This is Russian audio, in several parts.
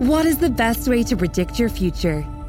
What is the best way to predict your future?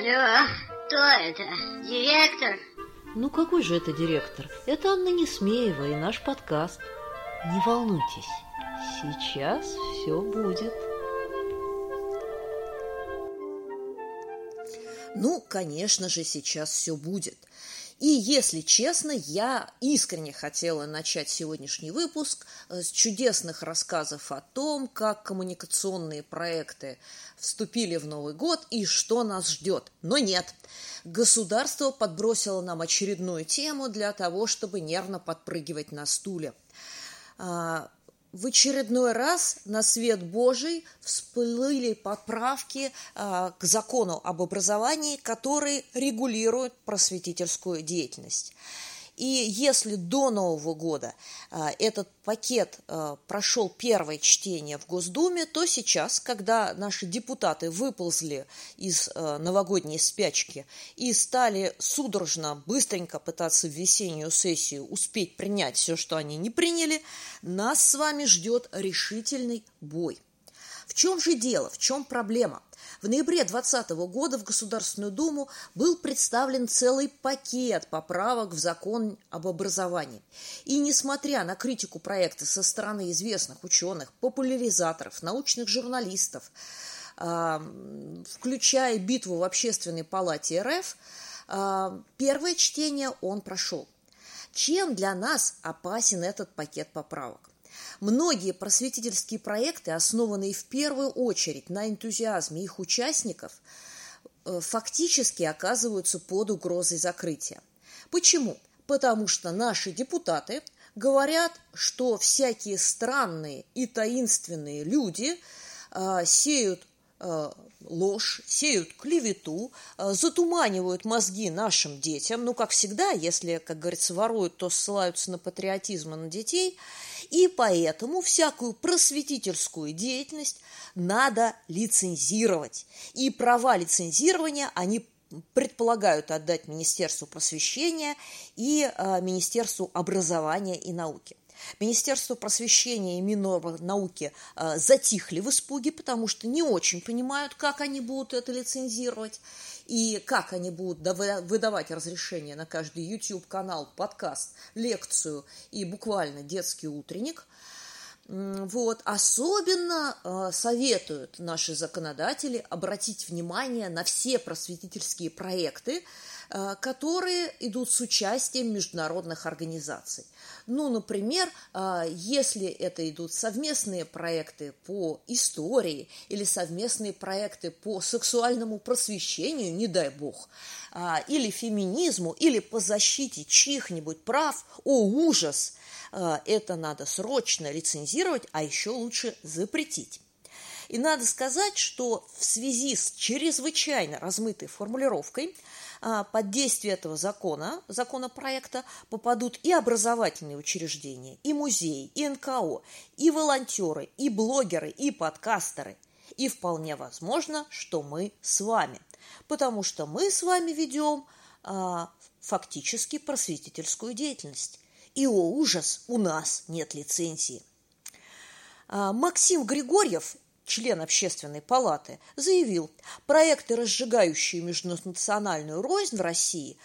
Алло, кто это? Директор? Ну какой же это директор? Это Анна Несмеева и наш подкаст. Не волнуйтесь, сейчас все будет. Ну, конечно же, сейчас все будет. И, если честно, я искренне хотела начать сегодняшний выпуск э, с чудесных рассказов о том, как коммуникационные проекты вступили в Новый год и что нас ждет. Но нет, государство подбросило нам очередную тему для того, чтобы нервно подпрыгивать на стуле. В очередной раз на свет Божий всплыли поправки а, к закону об образовании, которые регулируют просветительскую деятельность. И если до Нового года а, этот пакет а, прошел первое чтение в Госдуме, то сейчас, когда наши депутаты выползли из а, новогодней спячки и стали судорожно, быстренько пытаться в весеннюю сессию успеть принять все, что они не приняли, нас с вами ждет решительный бой. В чем же дело, в чем проблема? В ноябре 2020 года в Государственную Думу был представлен целый пакет поправок в закон об образовании. И несмотря на критику проекта со стороны известных ученых, популяризаторов, научных журналистов, а, включая битву в Общественной палате РФ, а, первое чтение он прошел. Чем для нас опасен этот пакет поправок? Многие просветительские проекты, основанные в первую очередь на энтузиазме их участников, э, фактически оказываются под угрозой закрытия. Почему? Потому что наши депутаты говорят, что всякие странные и таинственные люди э, сеют э, ложь, сеют клевету, затуманивают мозги нашим детям. Ну, как всегда, если, как говорится, воруют, то ссылаются на патриотизм и на детей – и поэтому всякую просветительскую деятельность надо лицензировать. И права лицензирования они предполагают отдать Министерству просвещения и э, Министерству образования и науки. Министерство просвещения и Миннауки э, затихли в испуге, потому что не очень понимают, как они будут это лицензировать и как они будут выдавать разрешение на каждый YouTube-канал, подкаст, лекцию и буквально детский утренник. Вот. Особенно э, советуют наши законодатели обратить внимание на все просветительские проекты, которые идут с участием международных организаций. Ну, например, э, если это идут совместные проекты по истории или совместные проекты по сексуальному просвещению, не дай бог, э, или феминизму, или по защите чьих-нибудь прав, о, ужас! Это надо срочно лицензировать, а еще лучше запретить. И надо сказать, что в связи с чрезвычайно размытой формулировкой под действие этого закона, законопроекта, попадут и образовательные учреждения, и музеи, и НКО, и волонтеры, и блогеры, и подкастеры. И вполне возможно, что мы с вами. Потому что мы с вами ведем а, фактически просветительскую деятельность. И, о ужас, у нас нет лицензии. А, Максим Григорьев член общественной палаты, заявил, проекты, разжигающие межнациональную рознь в России,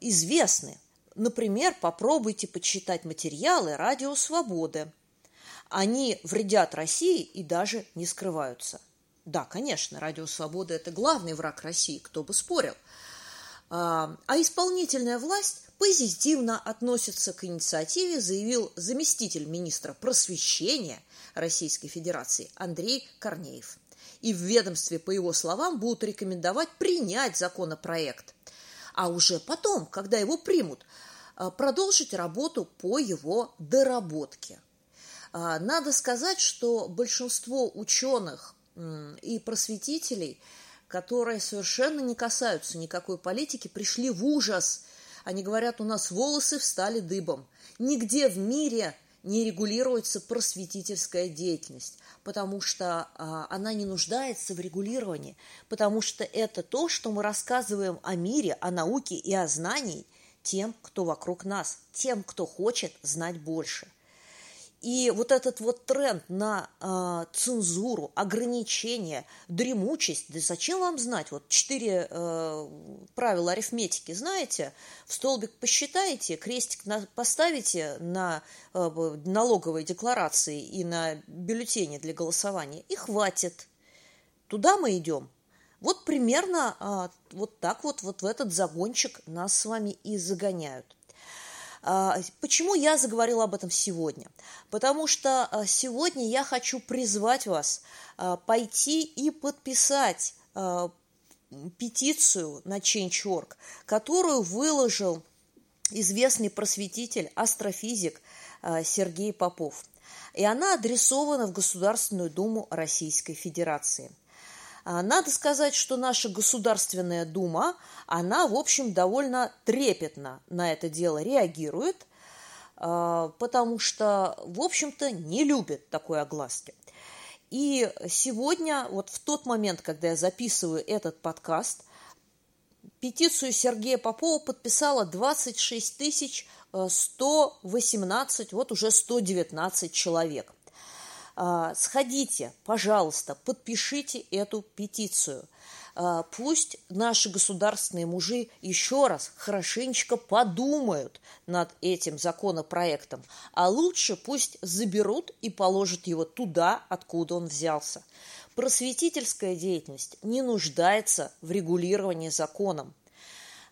известны. Например, попробуйте почитать материалы «Радио Свободы». Они вредят России и даже не скрываются. Да, конечно, «Радио Свобода» – это главный враг России, кто бы спорил. А, а исполнительная власть позитивно относится к инициативе, заявил заместитель министра просвещения Российской Федерации Андрей Корнеев. и в ведомстве, по его словам, будут рекомендовать принять законопроект. А уже потом, когда его примут, а, продолжить работу по его доработке. А, надо сказать, что большинство ученых и просветителей, которые совершенно не касаются никакой политики, пришли в ужас. Они говорят, у нас волосы встали дыбом. Нигде в мире не регулируется просветительская деятельность, потому что а, она не нуждается в регулировании, потому что это то, что мы рассказываем о мире, о науке и о знании тем, кто вокруг нас, тем, кто хочет знать больше. И вот этот вот тренд на э, цензуру, ограничения, дремучесть, да зачем вам знать? Вот четыре э, правила арифметики знаете, в столбик посчитаете, крестик на, поставите на э, налоговой декларации и на бюллетене для голосования, и хватит. Туда мы идем. Вот примерно а, вот так вот, вот в этот загончик нас с вами и загоняют. А, почему я заговорила об этом сегодня? Потому что а, сегодня я хочу призвать вас а, пойти и подписать петицию на Change.org, которую выложил известный просветитель, астрофизик Сергей Попов. И она адресована в Государственную Думу Российской Федерации – а, надо сказать, что наша Государственная Дума, она, в общем, довольно трепетно на это дело реагирует, а, потому что, в общем-то, не любит такой огласки. И сегодня, вот в тот момент, когда я записываю этот подкаст, петицию Сергея Попова подписала 26 118, вот уже 119 человек. А, сходите, пожалуйста, подпишите эту петицию. А, пусть наши государственные мужи еще раз хорошенечко подумают над этим законопроектом, а лучше пусть заберут и положат его туда, откуда он взялся. Просветительская деятельность не нуждается в регулировании законом.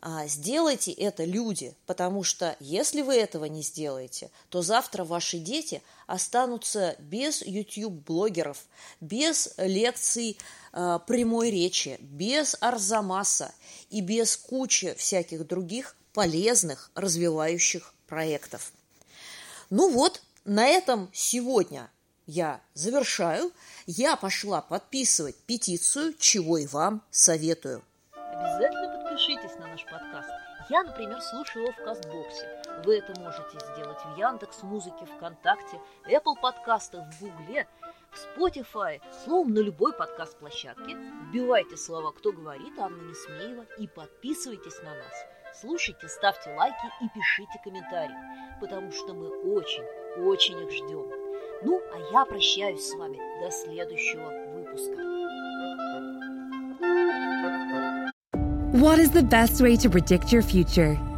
А, сделайте это, люди, потому что если вы этого не сделаете, то завтра ваши дети останутся без YouTube-блогеров, без лекций э, прямой речи, без Арзамаса и без кучи всяких других полезных, развивающих проектов. Ну вот, на этом сегодня я завершаю. Я пошла подписывать петицию, чего и вам советую. Обязательно подпишитесь. Я, например, слушаю его в Кастбоксе. Вы это можете сделать в Яндекс Музыке, ВКонтакте, Apple подкастах, в Гугле, в Spotify, словом, на любой подкаст-площадке. Вбивайте слова «Кто говорит» Анна Несмеева и подписывайтесь на нас. Слушайте, ставьте лайки и пишите комментарии, потому что мы очень, очень их ждем. Ну, а я прощаюсь с вами до следующего выпуска. What is the best way to predict your future?